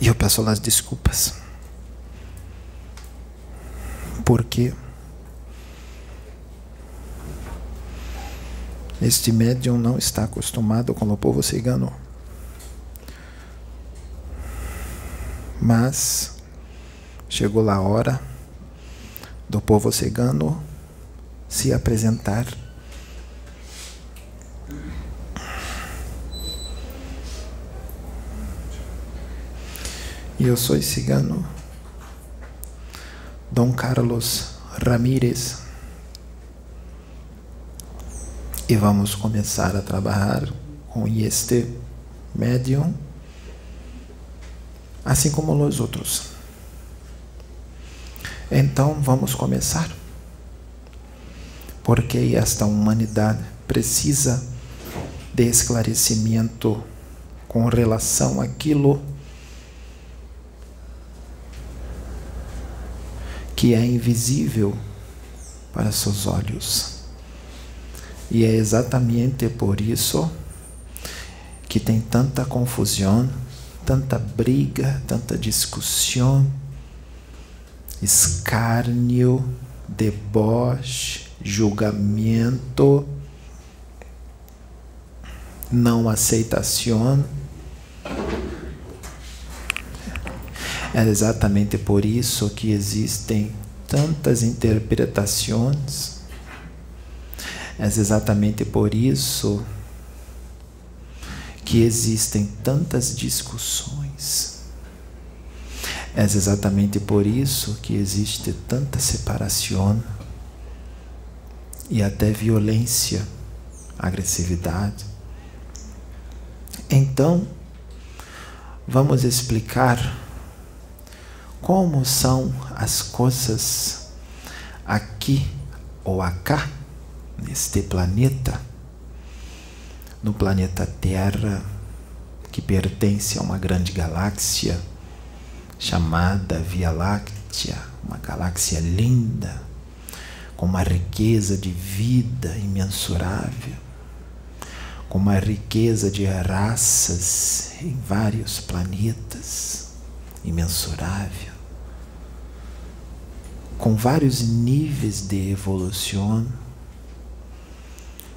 E eu peço as desculpas. Porque este médium não está acostumado com o povo cigano. Mas chegou a hora do povo cigano se apresentar. E eu sou cigano, Dom Carlos Ramírez. E vamos começar a trabalhar com este médium, assim como os outros. Então vamos começar. Porque esta humanidade precisa de esclarecimento com relação àquilo que é invisível para seus olhos. E é exatamente por isso que tem tanta confusão, tanta briga, tanta discussão escárnio, deboche, julgamento, não aceitação. É exatamente por isso que existem tantas interpretações. É exatamente por isso que existem tantas discussões. É exatamente por isso que existe tanta separação e até violência, agressividade. Então, vamos explicar como são as coisas aqui ou acá, neste planeta, no planeta Terra, que pertence a uma grande galáxia chamada Via Láctea, uma galáxia linda, com uma riqueza de vida imensurável, com uma riqueza de raças em vários planetas, imensurável, com vários níveis de evolução,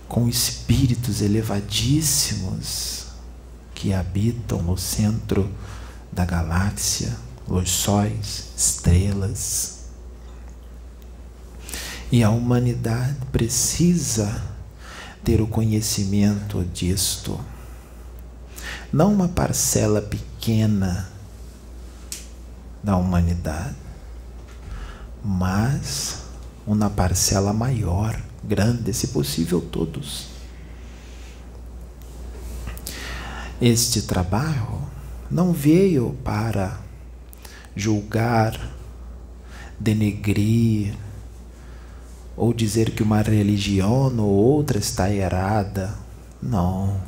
com espíritos elevadíssimos que habitam no centro da galáxia os sóis, estrelas. E a humanidade precisa ter o conhecimento disto. Não uma parcela pequena da humanidade, mas uma parcela maior, grande, se possível todos. Este trabalho não veio para julgar, denegrir, ou dizer que uma religião ou outra está errada. Não.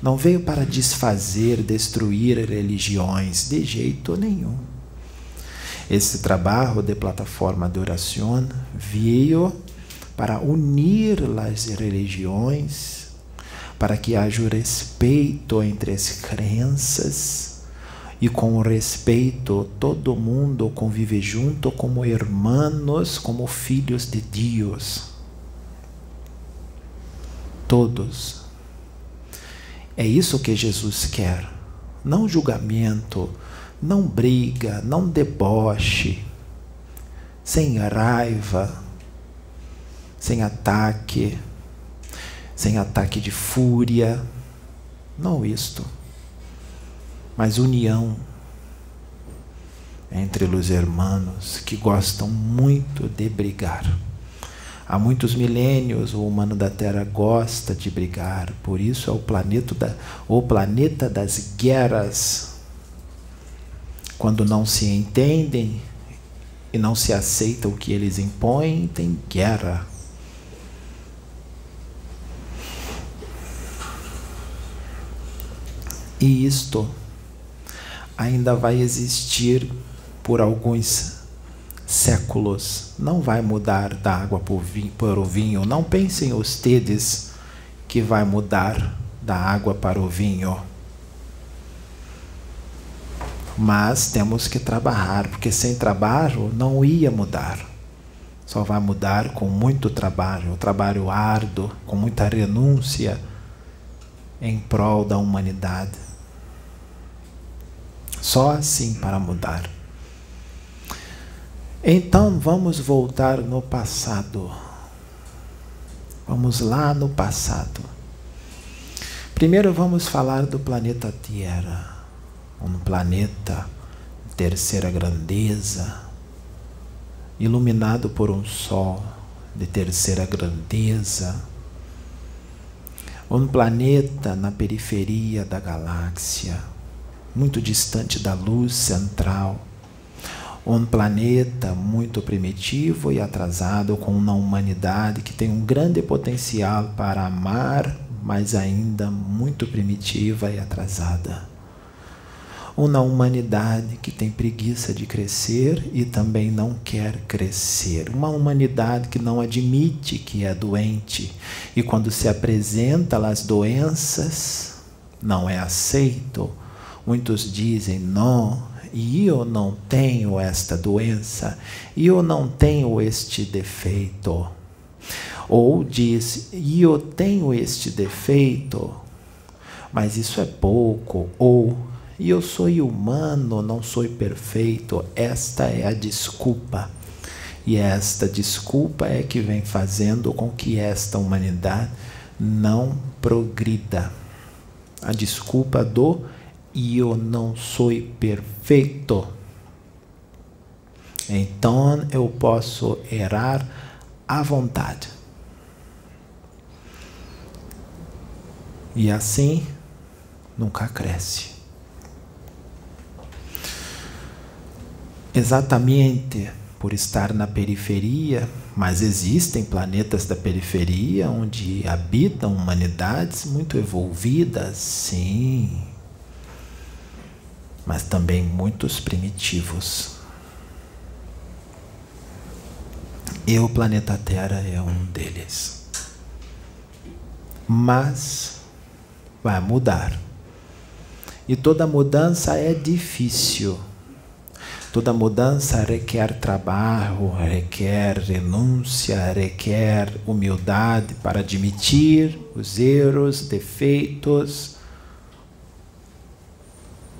Não veio para desfazer, destruir religiões, de jeito nenhum. Esse trabalho de plataforma de oração veio para unir as religiões, para que haja respeito entre as crenças e com respeito todo mundo convive junto como irmãos, como filhos de Deus. Todos. É isso que Jesus quer. Não julgamento, não briga, não deboche, sem raiva, sem ataque, sem ataque de fúria. Não isto mas união entre os irmãos que gostam muito de brigar. Há muitos milênios o humano da Terra gosta de brigar, por isso é o planeta, da, o planeta das guerras. Quando não se entendem e não se aceita o que eles impõem, tem guerra. E isto ainda vai existir por alguns séculos. Não vai mudar da água para o vinho. Não pensem ustedes que vai mudar da água para o vinho. Mas temos que trabalhar, porque sem trabalho não ia mudar. Só vai mudar com muito trabalho, trabalho árduo, com muita renúncia em prol da humanidade. Só assim para mudar. Então vamos voltar no passado. Vamos lá no passado. Primeiro vamos falar do planeta Terra, um planeta de terceira grandeza, iluminado por um sol de terceira grandeza, um planeta na periferia da galáxia, muito distante da luz central, um planeta muito primitivo e atrasado com uma humanidade que tem um grande potencial para amar mas ainda muito primitiva e atrasada. Uma humanidade que tem preguiça de crescer e também não quer crescer. Uma humanidade que não admite que é doente e quando se apresenta as doenças, não é aceito. Muitos dizem: não, e eu não tenho esta doença, e eu não tenho este defeito. Ou diz, e eu tenho este defeito, mas isso é pouco. Ou, e eu sou humano, não sou perfeito. Esta é a desculpa. E esta desculpa é que vem fazendo com que esta humanidade não progrida. A desculpa do eu não sou perfeito. Então eu posso errar à vontade. E assim nunca cresce. Exatamente por estar na periferia, mas existem planetas da periferia onde habitam humanidades muito evolvidas, sim, mas também muitos primitivos. E o planeta Terra é um deles. Mas vai mudar. E toda mudança é difícil. Toda mudança requer trabalho, requer renúncia, requer humildade para admitir os erros, defeitos,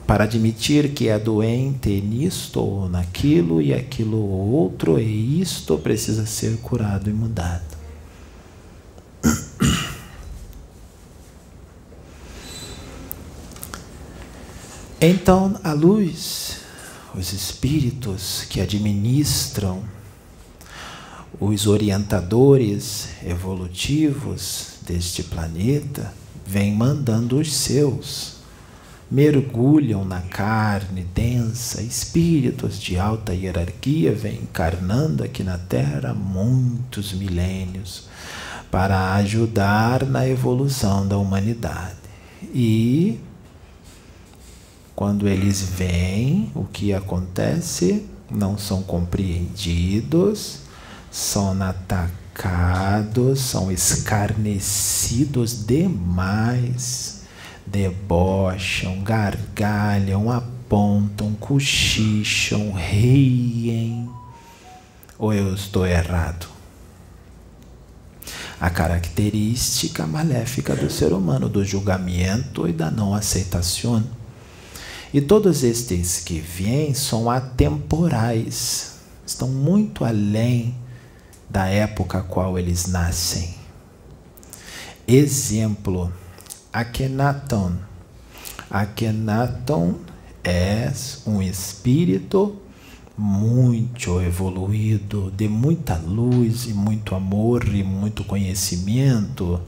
para admitir que é doente nisto ou naquilo e aquilo ou outro, e isto precisa ser curado e mudado. Então, a luz, os espíritos que administram, os orientadores evolutivos deste planeta, vêm mandando os seus. Mergulham na carne densa, espíritos de alta hierarquia vêm encarnando aqui na Terra há muitos milênios para ajudar na evolução da humanidade. E quando eles veem o que acontece, não são compreendidos, são atacados, são escarnecidos demais, debocham, gargalham, apontam, cochicham, riem. Ou eu estou errado? A característica maléfica do ser humano, do julgamento e da não aceitação e todos estes que vêm são atemporais, estão muito além da época a qual eles nascem. Exemplo, Akhenaton. Akhenaton é um espírito muito evoluído, de muita luz e muito amor e muito conhecimento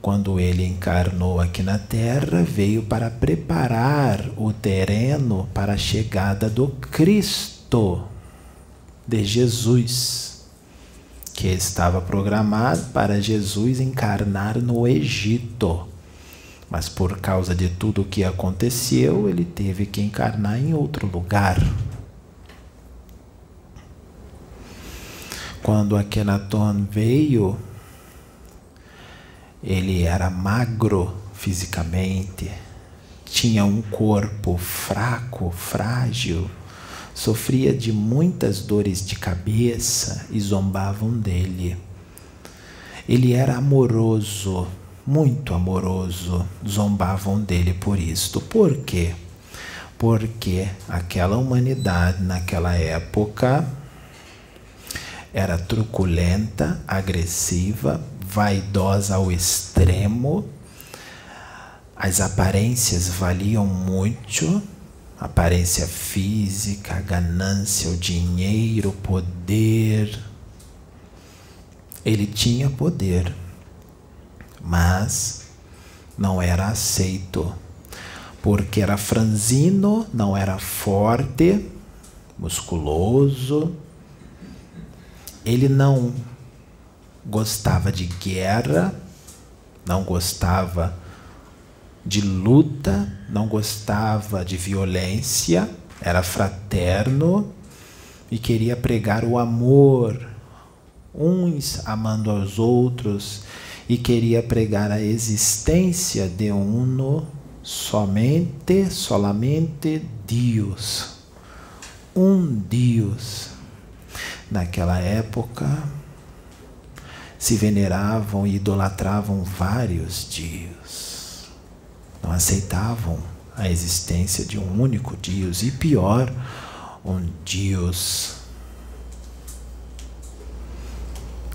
quando ele encarnou aqui na terra, veio para preparar o terreno para a chegada do Cristo, de Jesus, que estava programado para Jesus encarnar no Egito. Mas por causa de tudo o que aconteceu, ele teve que encarnar em outro lugar. Quando Akenaton veio, ele era magro fisicamente, tinha um corpo fraco, frágil, sofria de muitas dores de cabeça e zombavam dele. Ele era amoroso, muito amoroso, zombavam dele por isto. Por quê? Porque aquela humanidade naquela época era truculenta, agressiva, vaidosa ao extremo, as aparências valiam muito, aparência física, ganância, o dinheiro, o poder. Ele tinha poder, mas não era aceito, porque era franzino, não era forte, musculoso. Ele não gostava de guerra, não gostava de luta, não gostava de violência, era fraterno e queria pregar o amor, uns amando aos outros, e queria pregar a existência de uno somente, solamente Deus. Um Deus. Naquela época se veneravam e idolatravam vários dias. Não aceitavam a existência de um único Deus e pior, um Deus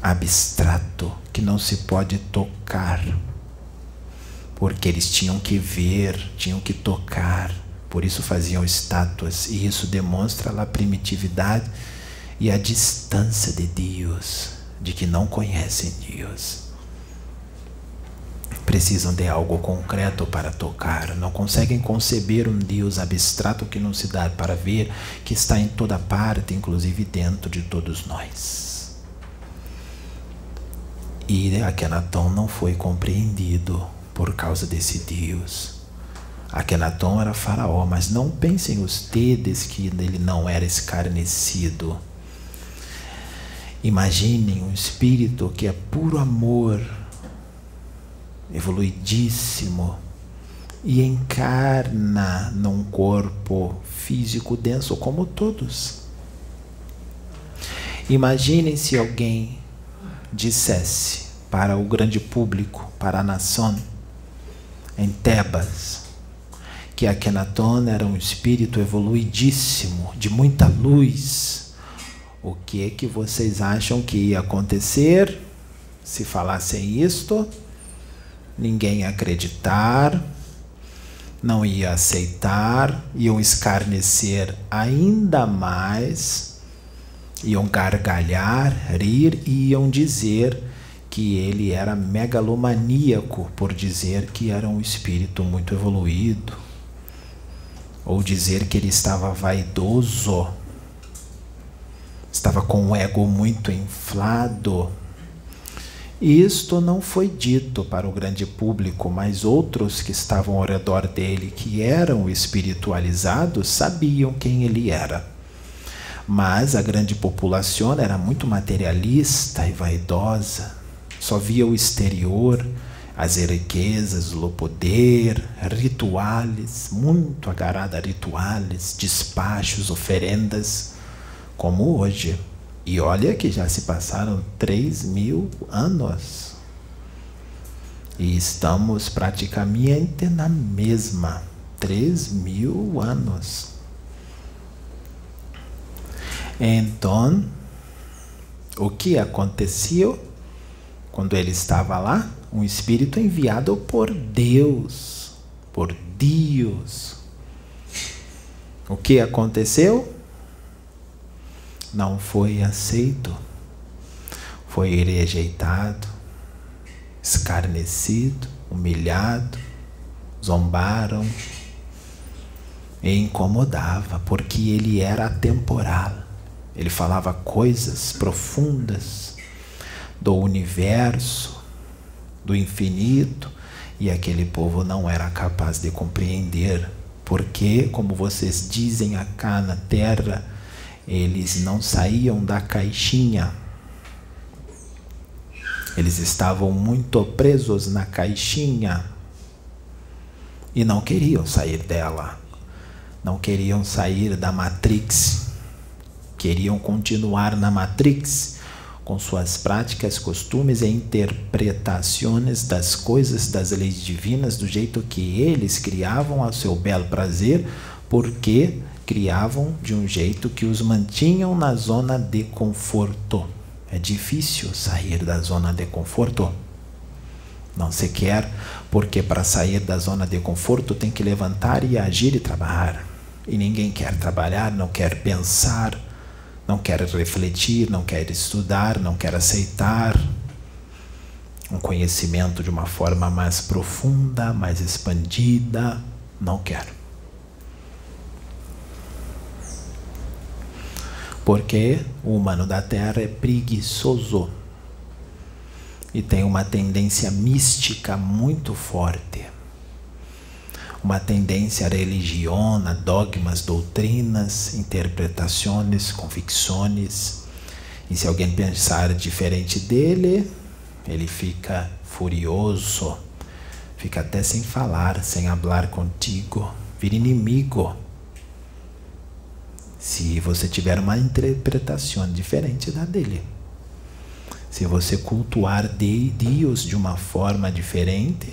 abstrato que não se pode tocar, porque eles tinham que ver, tinham que tocar, por isso faziam estátuas, e isso demonstra a primitividade e a distância de Deus, de que não conhecem Deus precisam de algo concreto para tocar, não conseguem conceber um Deus abstrato que não se dá para ver, que está em toda parte, inclusive dentro de todos nós. E Akenaton não foi compreendido por causa desse Deus. Akenaton era faraó, mas não pensem os tedes que ele não era escarnecido. Imaginem um espírito que é puro amor, evoluidíssimo e encarna num corpo físico denso como todos. Imaginem se alguém dissesse para o grande público, para a nação, em Tebas, que Akenaton era um espírito evoluidíssimo, de muita luz. O que que vocês acham que ia acontecer se falassem isto? ninguém ia acreditar, não ia aceitar, iam escarnecer ainda mais, iam gargalhar, rir e iam dizer que ele era megalomaníaco por dizer que era um espírito muito evoluído, ou dizer que ele estava vaidoso, estava com o ego muito inflado. Isto não foi dito para o grande público, mas outros que estavam ao redor dele, que eram espiritualizados, sabiam quem ele era. Mas a grande população era muito materialista e vaidosa, só via o exterior, as riquezas, o poder, rituais, muito agarrada a rituais, despachos, oferendas, como hoje. E olha que já se passaram 3 mil anos. E estamos praticamente na mesma. 3 mil anos. Então, o que aconteceu quando ele estava lá? Um espírito enviado por Deus. Por Deus. O que aconteceu? Não foi aceito, foi rejeitado, escarnecido, humilhado, zombaram e incomodava, porque ele era atemporal. Ele falava coisas profundas do universo, do infinito, e aquele povo não era capaz de compreender, porque, como vocês dizem acá na terra, eles não saíam da caixinha. Eles estavam muito presos na caixinha. e não queriam sair dela. Não queriam sair da Matrix. Queriam continuar na Matrix com suas práticas, costumes e interpretações das coisas das leis divinas do jeito que eles criavam a seu belo prazer, porque criavam de um jeito que os mantinham na zona de conforto. É difícil sair da zona de conforto. Não se quer, porque para sair da zona de conforto tem que levantar e agir e trabalhar. E ninguém quer trabalhar, não quer pensar não quer refletir, não quer estudar, não quer aceitar um conhecimento de uma forma mais profunda, mais expandida, não quer. Porque o humano da Terra é preguiçoso e tem uma tendência mística muito forte uma tendência religiosa, dogmas, doutrinas, interpretações, convicções. E se alguém pensar diferente dele, ele fica furioso, fica até sem falar, sem falar contigo, vira inimigo. Se você tiver uma interpretação diferente da dele. Se você cultuar Deus de uma forma diferente,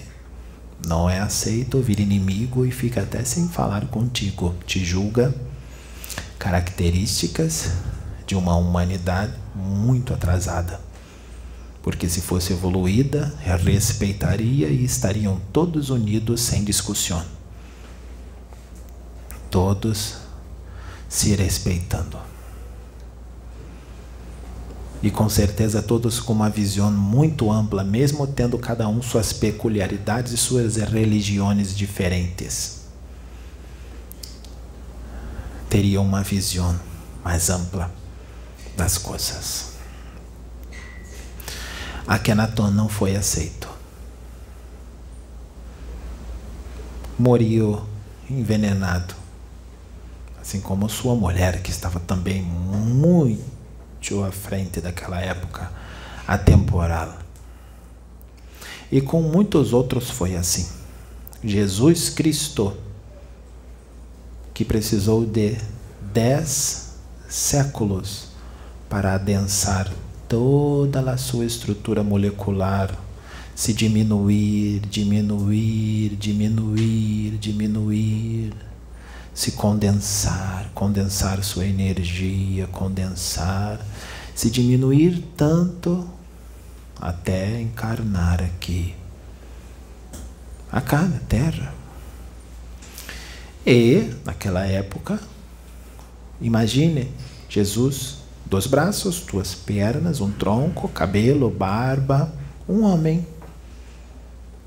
não é aceito, vira inimigo e fica até sem falar contigo. Te julga características de uma humanidade muito atrasada. Porque se fosse evoluída, respeitaria e estariam todos unidos sem discussão. Todos se respeitando e com certeza todos com uma visão muito ampla, mesmo tendo cada um suas peculiaridades e suas religiões diferentes. Teriam uma visão mais ampla das coisas. Akhenaton não foi aceito. Moriu envenenado, assim como sua mulher, que estava também muito à frente daquela época atemporal. E com muitos outros foi assim. Jesus Cristo, que precisou de dez séculos para adensar toda a sua estrutura molecular, se diminuir, diminuir, diminuir, diminuir se condensar, condensar sua energia, condensar, se diminuir tanto até encarnar aqui, acá na Terra. E, naquela época, imagine Jesus, dois braços, duas pernas, um tronco, cabelo, barba, um homem,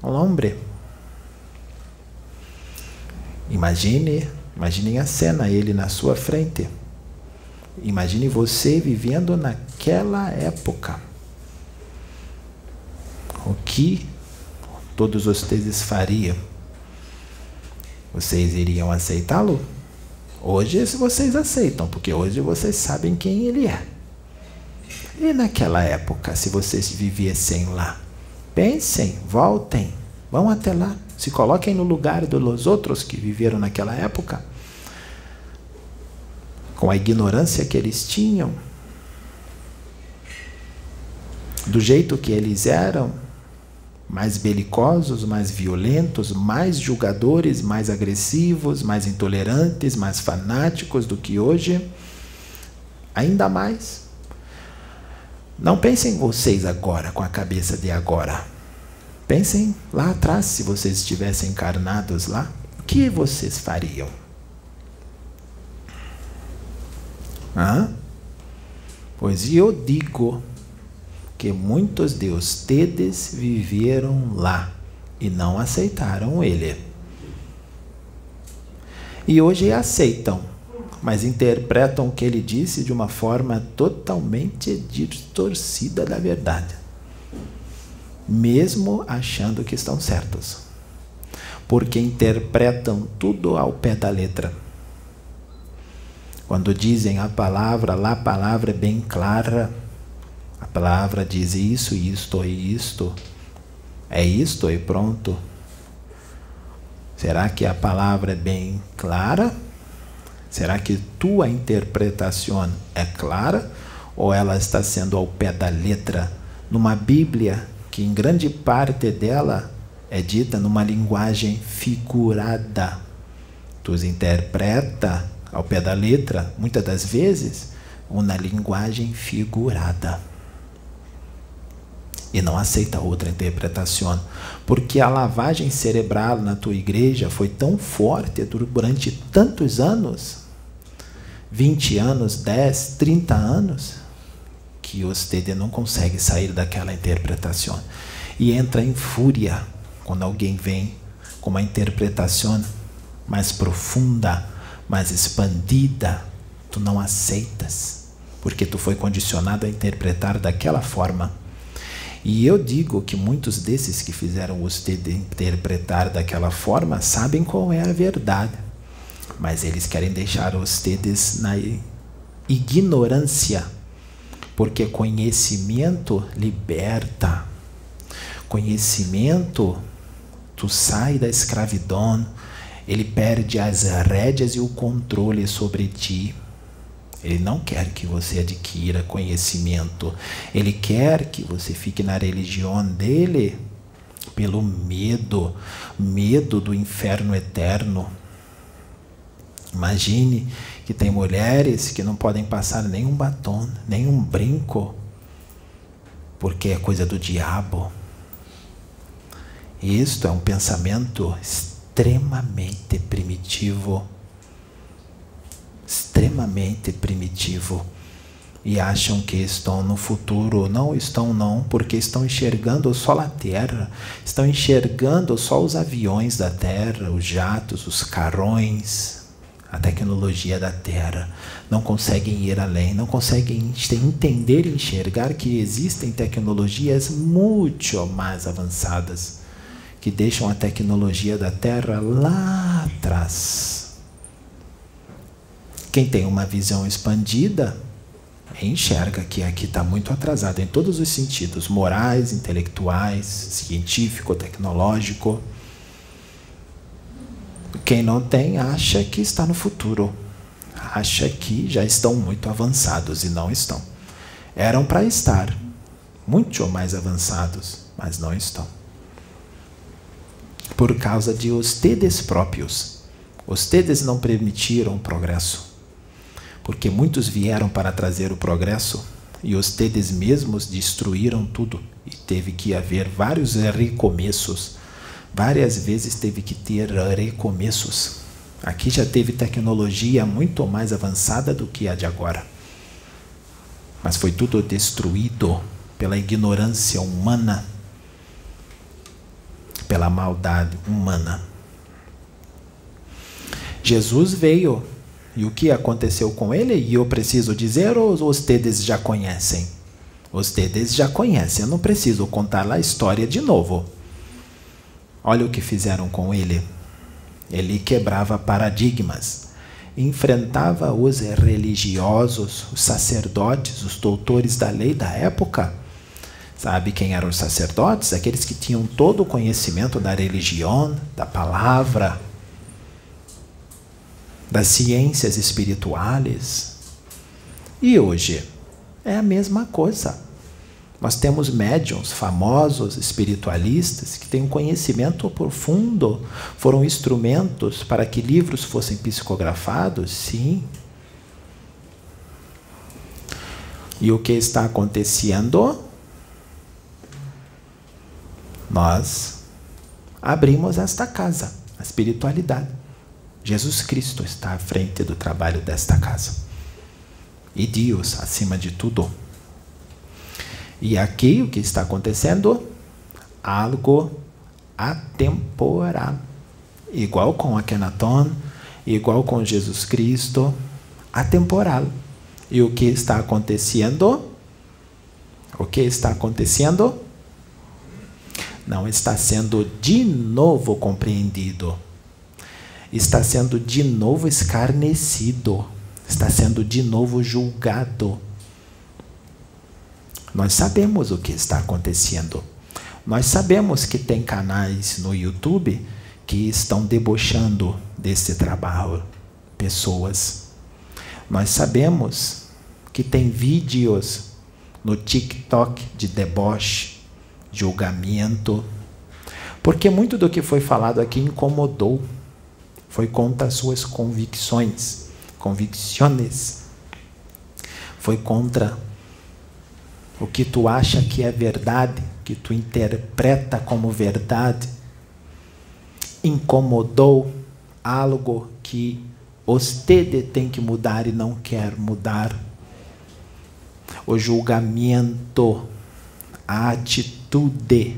um homem. Imagine Imaginem a cena, ele na sua frente. Imagine você vivendo naquela época. O que todos vocês fariam? Vocês iriam aceitá-lo? Hoje vocês aceitam, porque hoje vocês sabem quem ele é. E naquela época, se vocês vivessem lá, pensem, voltem, vão até lá. Se coloquem no lugar dos outros que viveram naquela época, com a ignorância que eles tinham, do jeito que eles eram, mais belicosos, mais violentos, mais julgadores, mais agressivos, mais intolerantes, mais fanáticos do que hoje, ainda mais. Não pensem vocês agora com a cabeça de agora. Pensem lá atrás, se vocês estivessem encarnados lá, o que vocês fariam? Hã? Pois eu digo que muitos de ustedes viveram lá e não aceitaram ele. E hoje aceitam, mas interpretam o que ele disse de uma forma totalmente distorcida da verdade mesmo achando que estão certos, porque interpretam tudo ao pé da letra. Quando dizem a palavra, lá a palavra é bem clara. A palavra diz isso, isto e isto. É isto e pronto. Será que a palavra é bem clara? Será que tua interpretação é clara? Ou ela está sendo ao pé da letra numa Bíblia que, em grande parte dela, é dita numa linguagem figurada? Tu interpreta ao pé da letra, muitas das vezes, uma linguagem figurada e não aceita outra interpretação, porque a lavagem cerebral na tua igreja foi tão forte durante tantos anos 20 anos, 10, 30 anos, que você não consegue sair daquela interpretação. E entra em fúria quando alguém vem com uma interpretação mais profunda, mais expandida, tu não aceitas, porque tu foi condicionado a interpretar daquela forma. E eu digo que muitos desses que fizeram você interpretar daquela forma sabem qual é a verdade, mas eles querem deixar vocês na ignorância, porque conhecimento liberta. Conhecimento, tu sai da escravidão, ele perde as rédeas e o controle sobre ti. Ele não quer que você adquira conhecimento. Ele quer que você fique na religião dele pelo medo medo do inferno eterno. Imagine que tem mulheres que não podem passar nenhum batom, nenhum brinco, porque é coisa do diabo. Isto é um pensamento extremamente primitivo extremamente primitivo e acham que estão no futuro. Não estão, não, porque estão enxergando só a Terra, estão enxergando só os aviões da Terra, os jatos, os carrões, a tecnologia da Terra. Não conseguem ir além, não conseguem entender e enxergar que existem tecnologias muito mais avançadas que deixam a tecnologia da Terra lá atrás quem tem uma visão expandida enxerga que aqui está muito atrasado em todos os sentidos morais, intelectuais, científico, tecnológico. Quem não tem acha que está no futuro, acha que já estão muito avançados e não estão. Eram para estar muito mais avançados, mas não estão. Por causa de os tedes próprios. Os tedes não permitiram o progresso porque muitos vieram para trazer o progresso e os tedes mesmos destruíram tudo e teve que haver vários recomeços. Várias vezes teve que ter recomeços. Aqui já teve tecnologia muito mais avançada do que a de agora. Mas foi tudo destruído pela ignorância humana, pela maldade humana. Jesus veio e o que aconteceu com ele? E eu preciso dizer ou vocês já conhecem? Vocês já conhecem, eu não preciso contar a história de novo. Olha o que fizeram com ele. Ele quebrava paradigmas, enfrentava os religiosos, os sacerdotes, os doutores da lei da época. Sabe quem eram os sacerdotes? Aqueles que tinham todo o conhecimento da religião, da palavra, das ciências espirituais. E hoje é a mesma coisa. Nós temos médiums famosos, espiritualistas, que têm um conhecimento profundo, foram instrumentos para que livros fossem psicografados, sim. E o que está acontecendo? Nós abrimos esta casa, a espiritualidade. Jesus Cristo está à frente do trabalho desta casa. E Deus acima de tudo. E aqui o que está acontecendo? Algo atemporal. Igual com Akenaton, igual com Jesus Cristo, atemporal. E o que está acontecendo? O que está acontecendo? Não está sendo de novo compreendido está sendo de novo escarnecido, está sendo de novo julgado. Nós sabemos o que está acontecendo. Nós sabemos que tem canais no YouTube que estão debochando desse trabalho. Pessoas. Nós sabemos que tem vídeos no TikTok de deboche, julgamento, porque muito do que foi falado aqui incomodou, foi contra as suas convicções, convicções, foi contra o que tu acha que é verdade, que tu interpreta como verdade, incomodou algo que você tem que mudar e não quer mudar. O julgamento, a atitude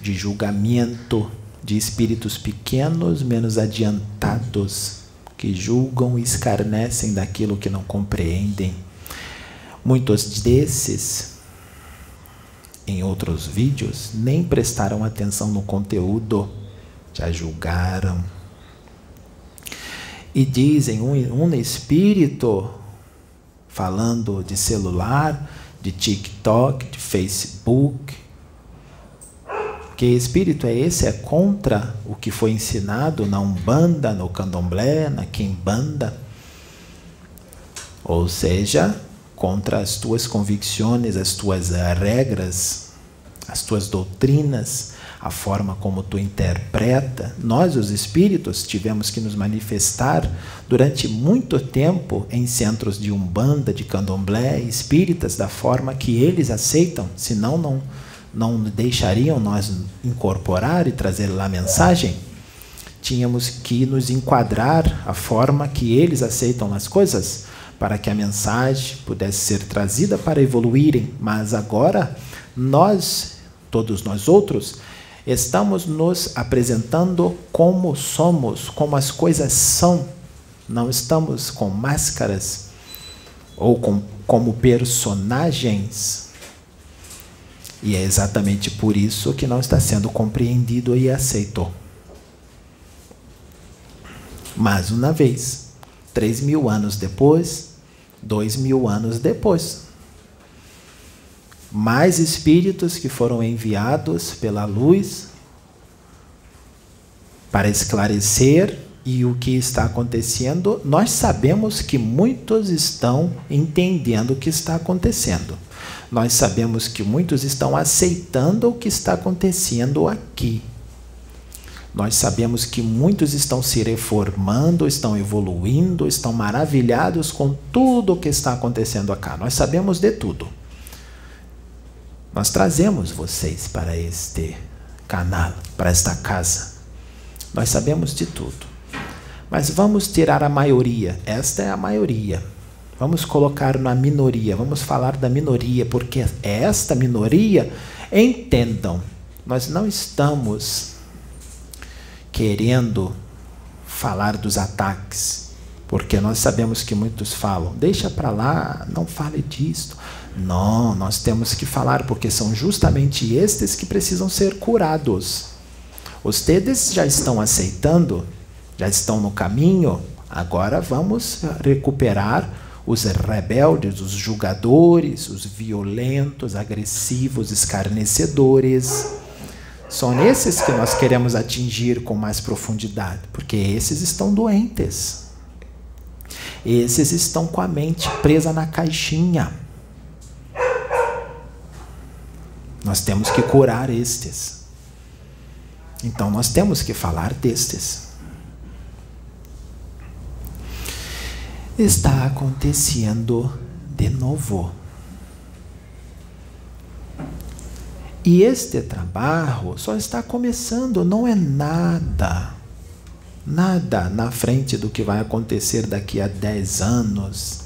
de julgamento de espíritos pequenos, menos adiantados, que julgam e escarnecem daquilo que não compreendem. Muitos desses, em outros vídeos, nem prestaram atenção no conteúdo, já julgaram. E dizem um, um espírito falando de celular, de TikTok, de Facebook, que espírito é esse? É contra o que foi ensinado na Umbanda, no Candomblé, na Quimbanda. Ou seja, contra as tuas convicções, as tuas regras, as tuas doutrinas, a forma como tu interpreta. Nós, os espíritos, tivemos que nos manifestar durante muito tempo em centros de umbanda, de candomblé, espíritas da forma que eles aceitam, senão não não deixariam nós incorporar e trazer lá a mensagem, tínhamos que nos enquadrar a forma que eles aceitam as coisas para que a mensagem pudesse ser trazida para evoluírem. Mas agora nós, todos nós outros, estamos nos apresentando como somos, como as coisas são. Não estamos com máscaras ou com, como personagens e é exatamente por isso que não está sendo compreendido e aceito. Mais uma vez, três mil anos depois, dois mil anos depois, mais espíritos que foram enviados pela luz para esclarecer e o que está acontecendo, nós sabemos que muitos estão entendendo o que está acontecendo. Nós sabemos que muitos estão aceitando o que está acontecendo aqui. Nós sabemos que muitos estão se reformando, estão evoluindo, estão maravilhados com tudo o que está acontecendo acá. Nós sabemos de tudo. Nós trazemos vocês para este canal, para esta casa. Nós sabemos de tudo. Mas vamos tirar a maioria. Esta é a maioria. Vamos colocar na minoria, vamos falar da minoria, porque esta minoria, entendam, nós não estamos querendo falar dos ataques, porque nós sabemos que muitos falam, deixa para lá, não fale disto. Não, nós temos que falar, porque são justamente estes que precisam ser curados. Os tedes já estão aceitando, já estão no caminho, agora vamos recuperar os rebeldes, os julgadores, os violentos, agressivos, escarnecedores. São esses que nós queremos atingir com mais profundidade, porque esses estão doentes. Esses estão com a mente presa na caixinha. Nós temos que curar estes. Então nós temos que falar destes. está acontecendo de novo. E este trabalho só está começando, não é nada, nada na frente do que vai acontecer daqui a 10 anos,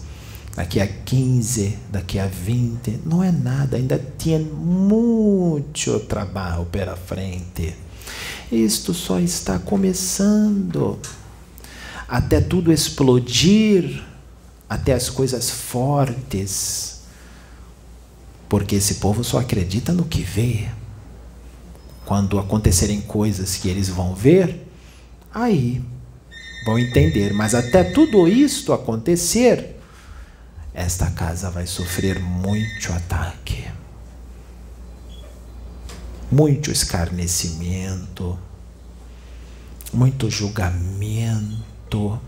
daqui a 15, daqui a 20, não é nada, ainda tem muito trabalho pela frente. Isto só está começando até tudo explodir, até as coisas fortes. Porque esse povo só acredita no que vê. Quando acontecerem coisas que eles vão ver, aí vão entender. Mas até tudo isto acontecer, esta casa vai sofrer muito ataque, muito escarnecimento muito julgamento,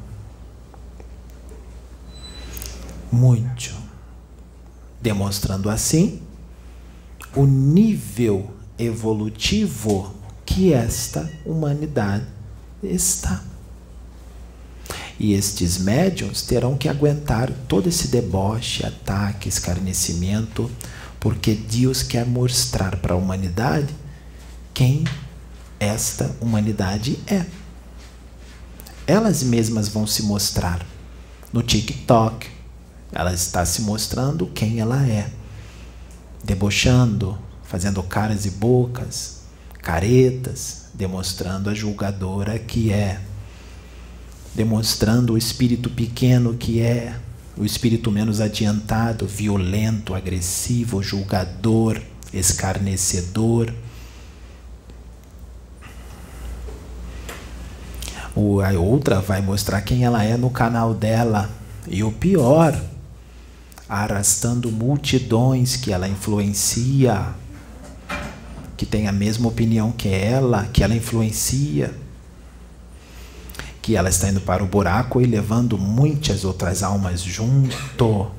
muito, demonstrando assim o nível evolutivo que esta humanidade está. E estes médiums terão que aguentar todo esse deboche, ataque, escarnecimento, porque Deus quer mostrar para a humanidade quem esta humanidade é. Elas mesmas vão se mostrar. No TikTok, ela está se mostrando quem ela é, debochando, fazendo caras e bocas, caretas, demonstrando a julgadora que é, demonstrando o espírito pequeno que é, o espírito menos adiantado, violento, agressivo, julgador, escarnecedor. a outra vai mostrar quem ela é no canal dela. E o pior, arrastando multidões que ela influencia, que tem a mesma opinião que ela, que ela influencia, que ela está indo para o buraco e levando muitas outras almas junto.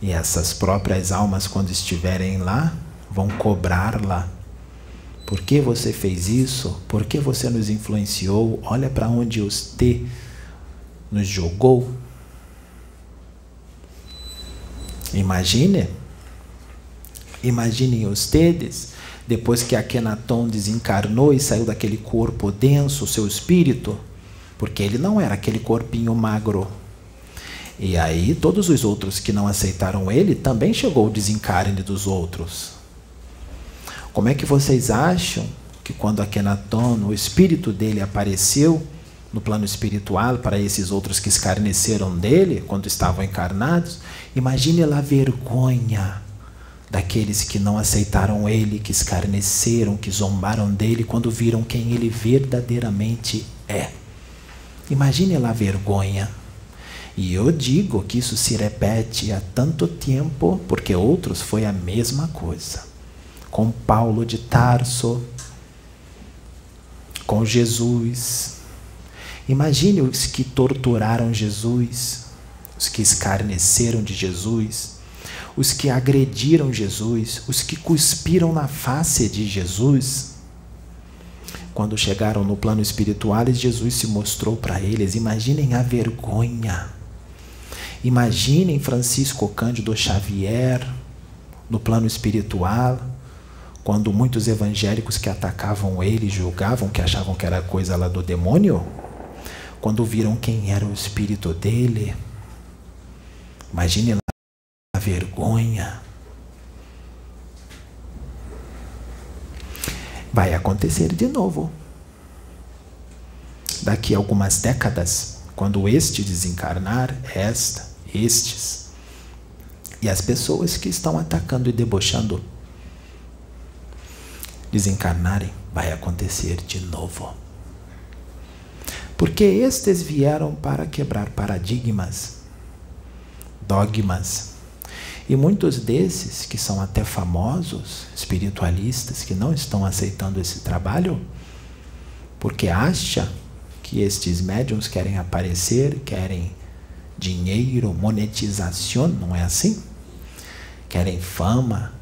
E essas próprias almas, quando estiverem lá, vão cobrá-la. Por que você fez isso? Por que você nos influenciou? Olha para onde você nos jogou. Imagine, imaginem ustedes, depois que Akenaton desencarnou e saiu daquele corpo denso, seu espírito, porque ele não era aquele corpinho magro. E aí todos os outros que não aceitaram ele também chegou o desencarne dos outros. Como é que vocês acham que quando Akenaton, o espírito dele apareceu no plano espiritual para esses outros que escarneceram dele quando estavam encarnados, Imagine lá a vergonha daqueles que não aceitaram ele, que escarneceram, que zombaram dele quando viram quem ele verdadeiramente é. Imagine lá a vergonha. E eu digo que isso se repete há tanto tempo, porque outros foi a mesma coisa. Com Paulo de Tarso, com Jesus. Imagine os que torturaram Jesus, os que escarneceram de Jesus, os que agrediram Jesus, os que cuspiram na face de Jesus. Quando chegaram no plano espiritual, Jesus se mostrou para eles. Imaginem a vergonha. Imaginem Francisco Cândido Xavier no plano espiritual, quando muitos evangélicos que atacavam ele julgavam que achavam que era coisa lá do demônio, quando viram quem era o espírito dele, Imagine a vergonha. Vai acontecer de novo. Daqui a algumas décadas, quando este desencarnar, esta, estes, e as pessoas que estão atacando e debochando desencarnarem, vai acontecer de novo. Porque estes vieram para quebrar paradigmas dogmas. E muitos desses, que são até famosos, espiritualistas, que não estão aceitando esse trabalho, porque acha que estes médiums querem aparecer, querem dinheiro, monetização, não é assim? Querem fama,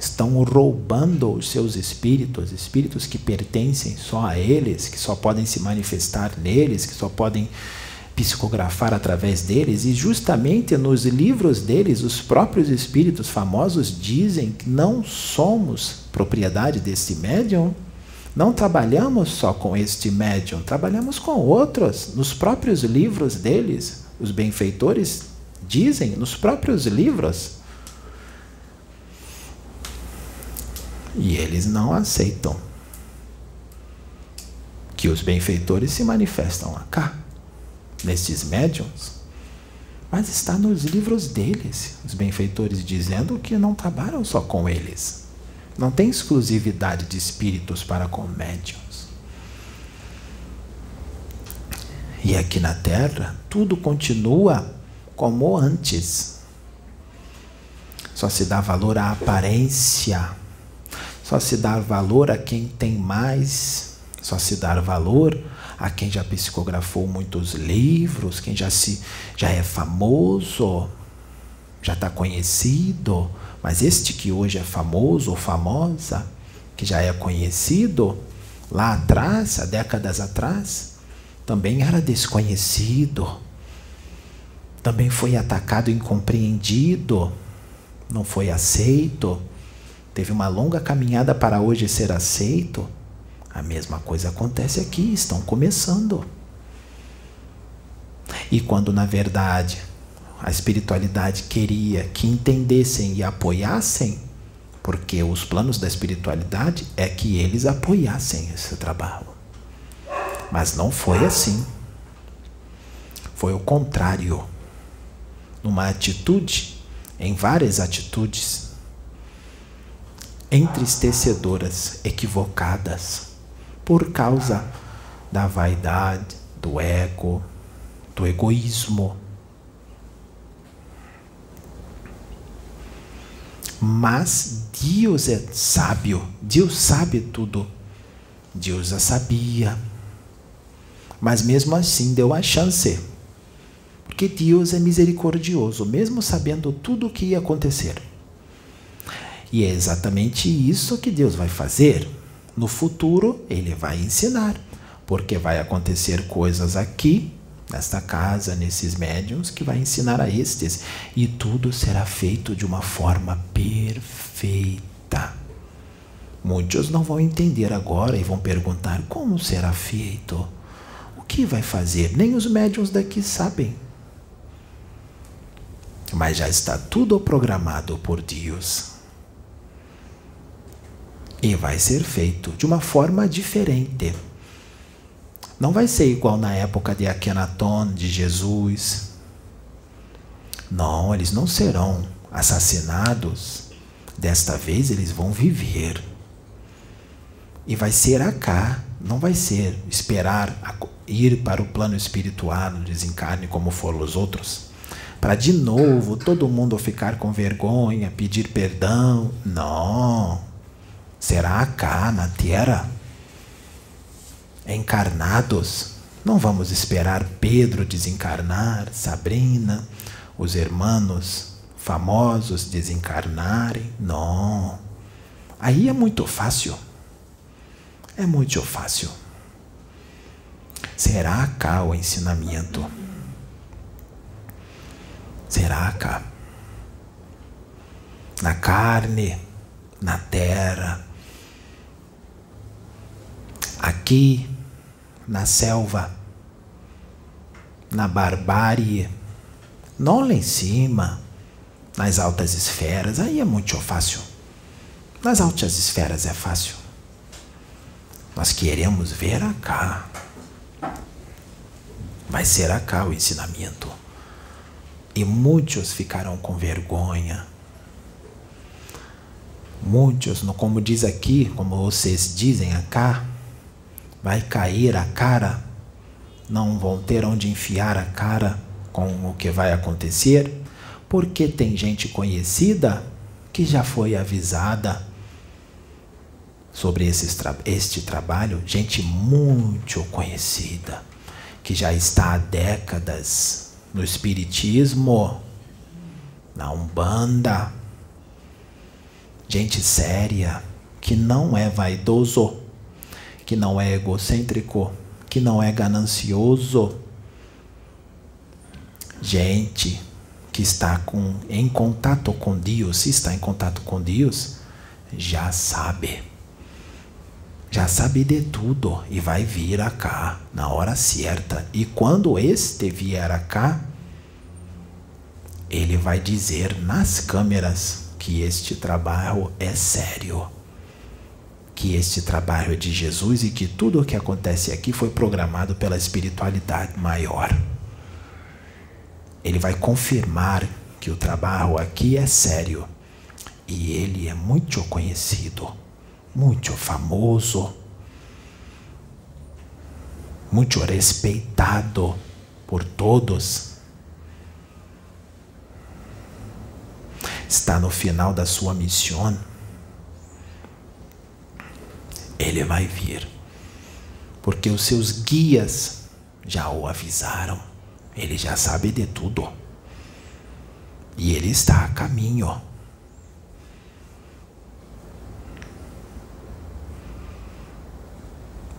estão roubando os seus espíritos, espíritos que pertencem só a eles, que só podem se manifestar neles, que só podem psicografar através deles, e justamente nos livros deles, os próprios espíritos famosos dizem que não somos propriedade desse médium, não trabalhamos só com este médium, trabalhamos com outros. Nos próprios livros deles, os benfeitores dizem, nos próprios livros. E eles não aceitam que os benfeitores se manifestam cá nestes médiums, mas está nos livros deles, os benfeitores dizendo que não trabalham só com eles. Não tem exclusividade de espíritos para com médiums. E aqui na Terra, tudo continua como antes. Só se dá valor à aparência, só se dá valor a quem tem mais, só se dá valor a quem já psicografou muitos livros, quem já se já é famoso, já está conhecido, mas este que hoje é famoso ou famosa, que já é conhecido, lá atrás, há décadas atrás, também era desconhecido, também foi atacado, incompreendido, não foi aceito, teve uma longa caminhada para hoje ser aceito. A mesma coisa acontece aqui, estão começando. E quando na verdade a espiritualidade queria que entendessem e apoiassem, porque os planos da espiritualidade é que eles apoiassem esse trabalho. Mas não foi assim. Foi o contrário. Numa atitude, em várias atitudes, entristecedoras, equivocadas, por causa da vaidade, do ego, do egoísmo. Mas Deus é sábio, Deus sabe tudo. Deus já sabia. Mas mesmo assim deu a chance. Porque Deus é misericordioso, mesmo sabendo tudo o que ia acontecer. E é exatamente isso que Deus vai fazer. No futuro, Ele vai ensinar, porque vai acontecer coisas aqui, nesta casa, nesses médiums, que vai ensinar a estes, e tudo será feito de uma forma perfeita. Muitos não vão entender agora e vão perguntar como será feito. O que vai fazer? Nem os médiums daqui sabem. Mas já está tudo programado por Deus e vai ser feito de uma forma diferente. Não vai ser igual na época de Akhenaton, de Jesus. Não, eles não serão assassinados. Desta vez eles vão viver. E vai ser acá, não vai ser esperar ir para o plano espiritual, no desencarne como foram os outros, para de novo todo mundo ficar com vergonha, pedir perdão. Não. Será cá na terra? Encarnados? Não vamos esperar Pedro desencarnar, Sabrina, os irmãos famosos desencarnarem. Não. Aí é muito fácil. É muito fácil. Será cá o ensinamento? Será cá? Na carne, na terra, aqui na selva, na barbárie, não lá em cima, nas altas esferas, aí é muito fácil. Nas altas esferas é fácil. Nós queremos ver acá. Vai ser acá o ensinamento. E muitos ficarão com vergonha. Muitos, como diz aqui, como vocês dizem acá, vai cair a cara, não vão ter onde enfiar a cara com o que vai acontecer, porque tem gente conhecida que já foi avisada sobre esse, este trabalho, gente muito conhecida, que já está há décadas no Espiritismo, na Umbanda, gente séria, que não é vaidoso que não é egocêntrico, que não é ganancioso. Gente que está com, em contato com Deus, se está em contato com Deus, já sabe. Já sabe de tudo e vai vir cá na hora certa. E quando este vier cá, ele vai dizer nas câmeras que este trabalho é sério que este trabalho é de Jesus e que tudo o que acontece aqui foi programado pela espiritualidade maior. Ele vai confirmar que o trabalho aqui é sério e ele é muito conhecido, muito famoso, muito respeitado por todos. Está no final da sua missão ele vai vir. porque os seus guias já o avisaram. Ele já sabe de tudo. E ele está a caminho.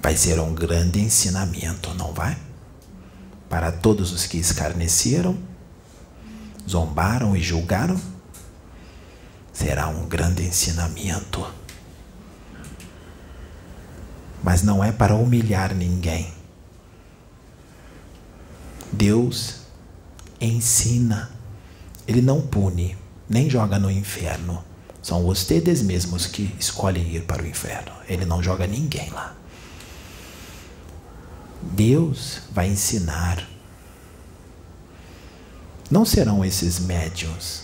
Vai ser um grande ensinamento, não vai? Para todos os que escarneceram, zombaram e julgaram, será um grande ensinamento. Mas não é para humilhar ninguém. Deus ensina. Ele não pune, nem joga no inferno. São vocês mesmos que escolhem ir para o inferno. Ele não joga ninguém lá. Deus vai ensinar. Não serão esses médiums.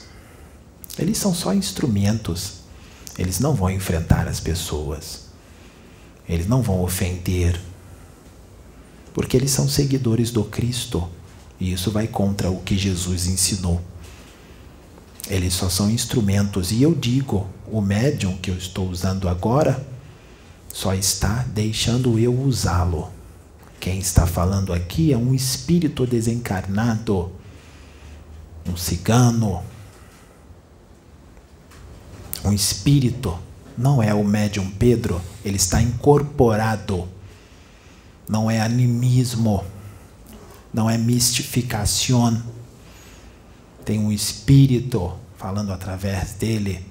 Eles são só instrumentos. Eles não vão enfrentar as pessoas. Eles não vão ofender. Porque eles são seguidores do Cristo. E isso vai contra o que Jesus ensinou. Eles só são instrumentos. E eu digo: o médium que eu estou usando agora só está deixando eu usá-lo. Quem está falando aqui é um espírito desencarnado, um cigano, um espírito. Não é o médium Pedro, ele está incorporado. Não é animismo, não é mistificação. Tem um espírito falando através dele.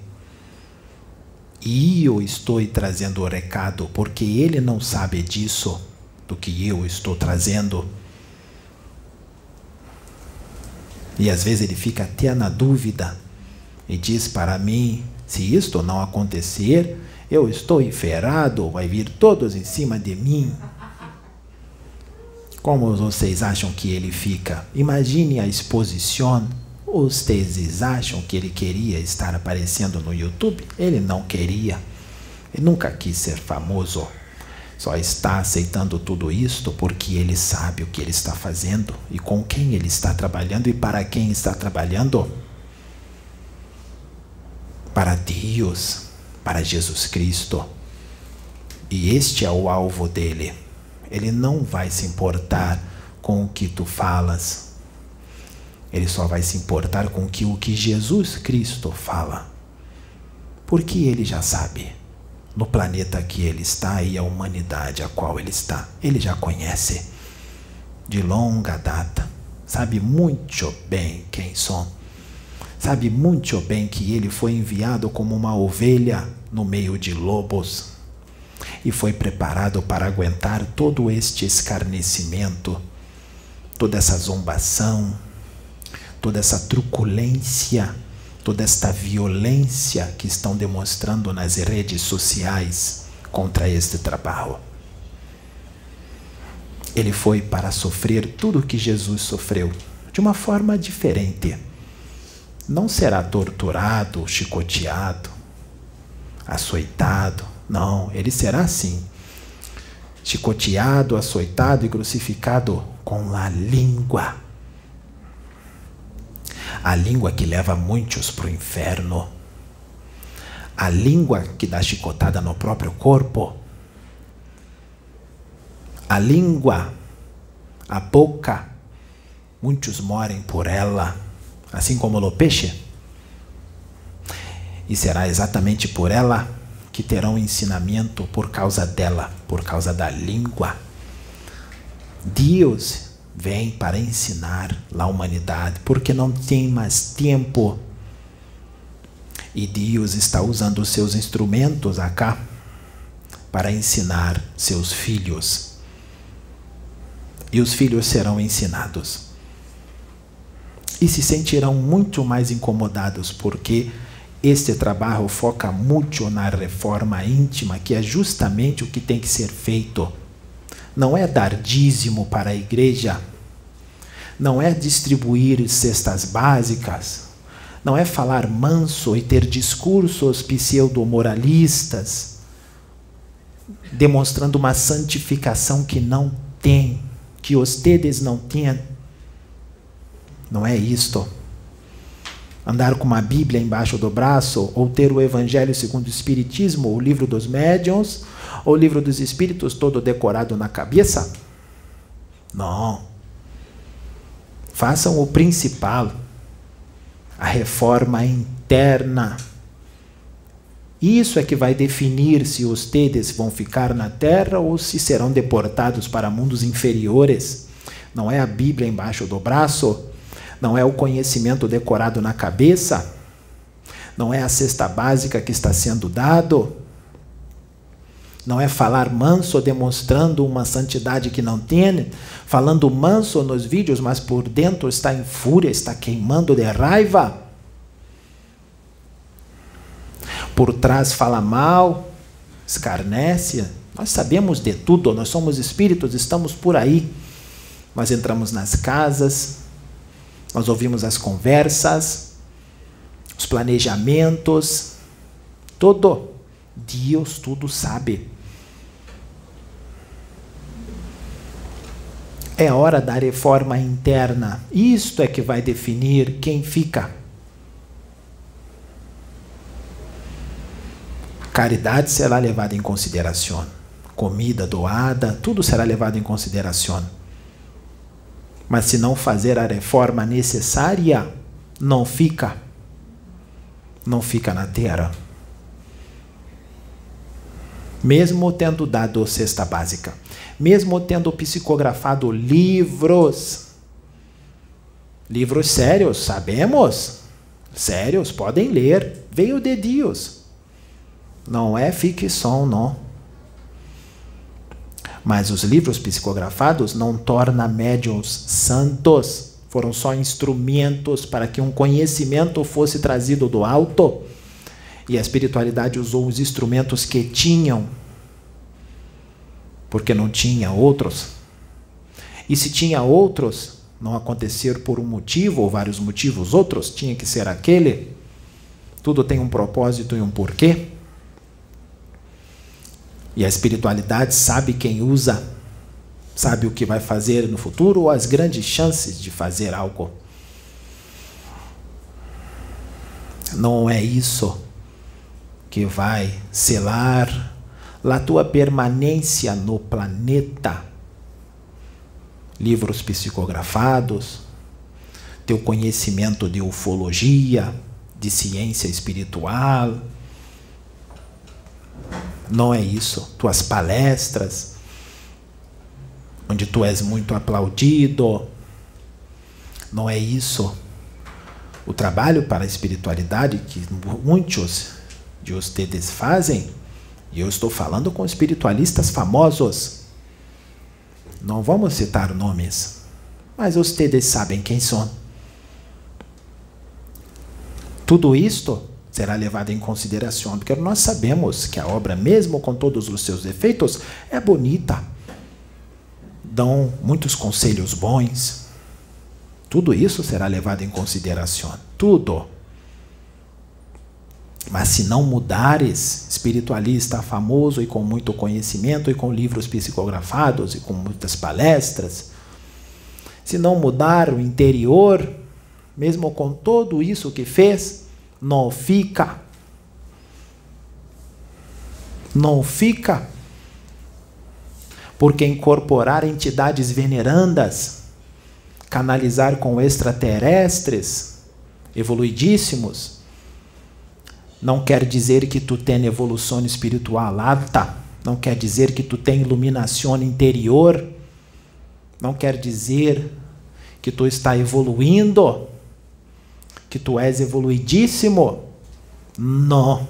E eu estou trazendo o recado porque ele não sabe disso do que eu estou trazendo. E às vezes ele fica até na dúvida e diz para mim: se isto não acontecer, eu estou enferrado, vai vir todos em cima de mim. Como vocês acham que ele fica? Imagine a exposição. Vocês acham que ele queria estar aparecendo no YouTube? Ele não queria. Ele nunca quis ser famoso só está aceitando tudo isto porque ele sabe o que ele está fazendo e com quem ele está trabalhando e para quem está trabalhando. Para Deus, para Jesus Cristo. E este é o alvo dele. Ele não vai se importar com o que tu falas. Ele só vai se importar com o que, o que Jesus Cristo fala. Porque ele já sabe no planeta que ele está e a humanidade a qual ele está. Ele já conhece de longa data, sabe muito bem quem sou, sabe muito bem que ele foi enviado como uma ovelha no meio de lobos e foi preparado para aguentar todo este escarnecimento, toda essa zombação, toda essa truculência toda esta violência que estão demonstrando nas redes sociais contra este trabalho. Ele foi para sofrer tudo o que Jesus sofreu, de uma forma diferente. Não será torturado, chicoteado, açoitado. Não, ele será assim: chicoteado, açoitado e crucificado com a língua. A língua que leva muitos para o inferno, a língua que dá chicotada no próprio corpo, a língua, a boca, muitos morem por ela, assim como o peixe. E será exatamente por ela que terão ensinamento por causa dela, por causa da língua. Deus vem para ensinar a humanidade, porque não tem mais tempo. E Deus está usando os seus instrumentos acá para ensinar seus filhos. E os filhos serão ensinados. E se sentirão muito mais incomodados, porque este trabalho foca muito na reforma íntima, que é justamente o que tem que ser feito não é dar dízimo para a igreja, não é distribuir cestas básicas, não é falar manso e ter discursos pseudo-moralistas, demonstrando uma santificação que não tem, que os não têm. Não é isto. andar com uma Bíblia embaixo do braço, ou ter o Evangelho segundo o Espiritismo, o livro dos médiuns, ou o livro dos Espíritos todo decorado na cabeça? Não. Façam o principal, a reforma interna. Isso é que vai definir se tedes vão ficar na terra ou se serão deportados para mundos inferiores. Não é a Bíblia embaixo do braço, não é o conhecimento decorado na cabeça, não é a cesta básica que está sendo dado, não é falar manso demonstrando uma santidade que não tem, falando manso nos vídeos, mas por dentro está em fúria, está queimando de raiva. Por trás fala mal, escarnece. Nós sabemos de tudo, nós somos espíritos, estamos por aí. Nós entramos nas casas, nós ouvimos as conversas, os planejamentos, tudo. Deus tudo sabe. É hora da reforma interna. Isto é que vai definir quem fica. Caridade será levada em consideração. Comida doada, tudo será levado em consideração. Mas se não fazer a reforma necessária, não fica. Não fica na terra. Mesmo tendo dado cesta básica, mesmo tendo psicografado livros, livros sérios, sabemos, sérios, podem ler, veio de Deus. Não é ficção, não. Mas os livros psicografados não tornam médiums santos. Foram só instrumentos para que um conhecimento fosse trazido do alto. E a espiritualidade usou os instrumentos que tinham, porque não tinha outros. E se tinha outros, não aconteceram por um motivo ou vários motivos outros, tinha que ser aquele. Tudo tem um propósito e um porquê. E a espiritualidade sabe quem usa, sabe o que vai fazer no futuro ou as grandes chances de fazer algo. Não é isso que vai selar a tua permanência no planeta. Livros psicografados, teu conhecimento de ufologia, de ciência espiritual, não é isso. Tuas palestras, onde tu és muito aplaudido, não é isso. O trabalho para a espiritualidade que muitos de vocês fazem, e eu estou falando com espiritualistas famosos. Não vamos citar nomes, mas vocês sabem quem são. Tudo isto será levada em consideração, porque nós sabemos que a obra, mesmo com todos os seus defeitos, é bonita. Dão muitos conselhos bons. Tudo isso será levado em consideração. Tudo. Mas se não mudares, espiritualista famoso e com muito conhecimento e com livros psicografados e com muitas palestras, se não mudar o interior, mesmo com tudo isso que fez, não fica. Não fica. Porque incorporar entidades venerandas, canalizar com extraterrestres, evoluidíssimos, não quer dizer que tu tem evolução espiritual alta, não quer dizer que tu tem iluminação interior, não quer dizer que tu está evoluindo que tu és evoluidíssimo. Não.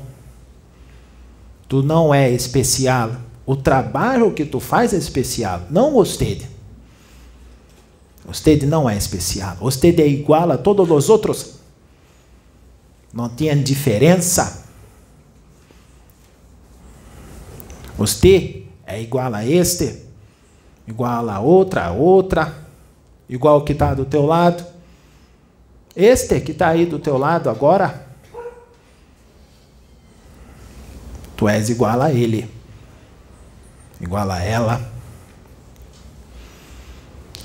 Tu não é especial. O trabalho que tu faz é especial, não você. Você não é especial. Você é igual a todos os outros. Não tem diferença. Você é igual a este, igual a outra, a outra, igual que está do teu lado. Este que está aí do teu lado agora, tu és igual a ele, igual a ela,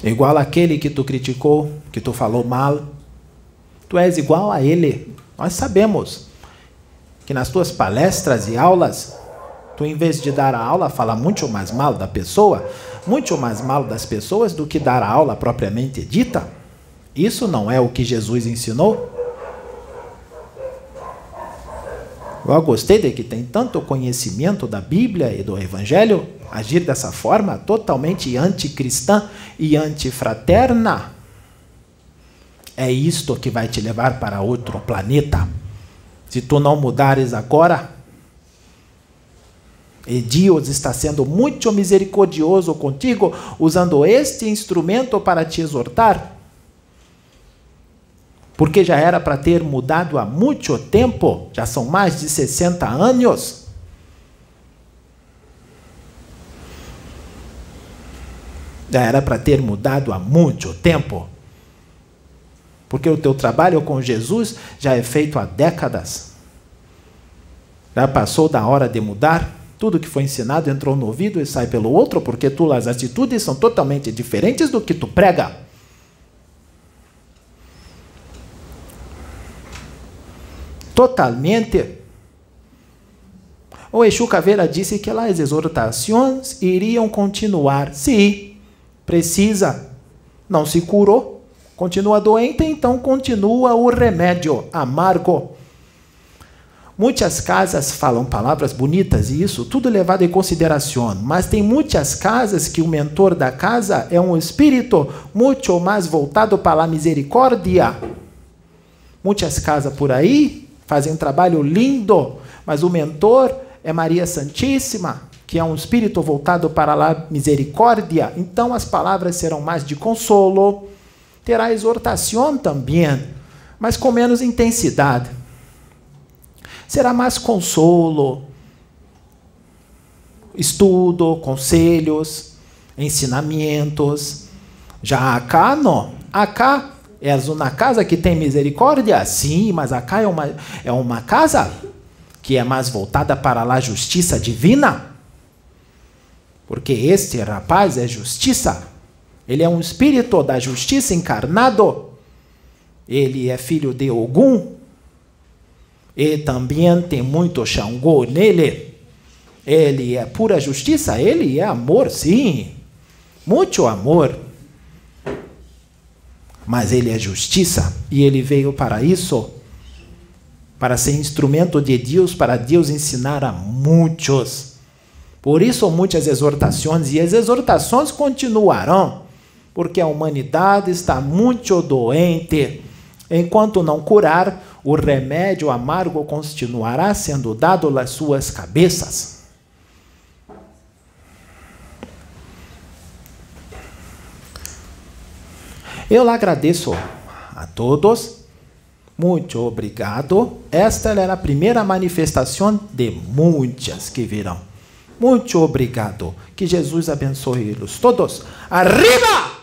igual aquele que tu criticou, que tu falou mal, Tu és igual a ele. Nós sabemos que nas tuas palestras e aulas, tu em vez de dar a aula, fala muito mais mal da pessoa, muito mais mal das pessoas do que dar a aula propriamente dita. Isso não é o que Jesus ensinou? Eu gostei de que tem tanto conhecimento da Bíblia e do Evangelho, agir dessa forma totalmente anticristã e antifraterna. É isto que vai te levar para outro planeta. Se tu não mudares agora, e Deus está sendo muito misericordioso contigo, usando este instrumento para te exortar. Porque já era para ter mudado há muito tempo, já são mais de 60 anos. Já era para ter mudado há muito tempo. Porque o teu trabalho com Jesus já é feito há décadas. Já passou da hora de mudar? Tudo que foi ensinado entrou no ouvido e sai pelo outro, porque tuas atitudes são totalmente diferentes do que tu prega. Totalmente. O Exu Caveira disse que as exortações iriam continuar. Sim, precisa. Não se curou, continua doente, então continua o remédio amargo. Muitas casas falam palavras bonitas e isso tudo levado em consideração, mas tem muitas casas que o mentor da casa é um espírito muito mais voltado para a misericórdia. Muitas casas por aí fazem um trabalho lindo, mas o mentor é Maria Santíssima, que é um espírito voltado para a misericórdia. Então as palavras serão mais de consolo, terá exortação também, mas com menos intensidade será mais consolo, estudo, conselhos, ensinamentos. Já acá não. Acá é uma casa que tem misericórdia? Sim, mas acá é uma, é uma casa que é mais voltada para a justiça divina. Porque este rapaz é justiça. Ele é um espírito da justiça encarnado. Ele é filho de Ogum, e também tem muito Xangô nele. Ele é pura justiça, ele é amor, sim. Muito amor. Mas ele é justiça e ele veio para isso para ser instrumento de Deus, para Deus ensinar a muitos. Por isso, muitas exortações, e as exortações continuarão, porque a humanidade está muito doente. Enquanto não curar, o remédio amargo continuará sendo dado nas suas cabeças. Eu agradeço a todos. Muito obrigado. Esta era a primeira manifestação de muitas que virão. Muito obrigado. Que Jesus abençoe-los todos. Arriba!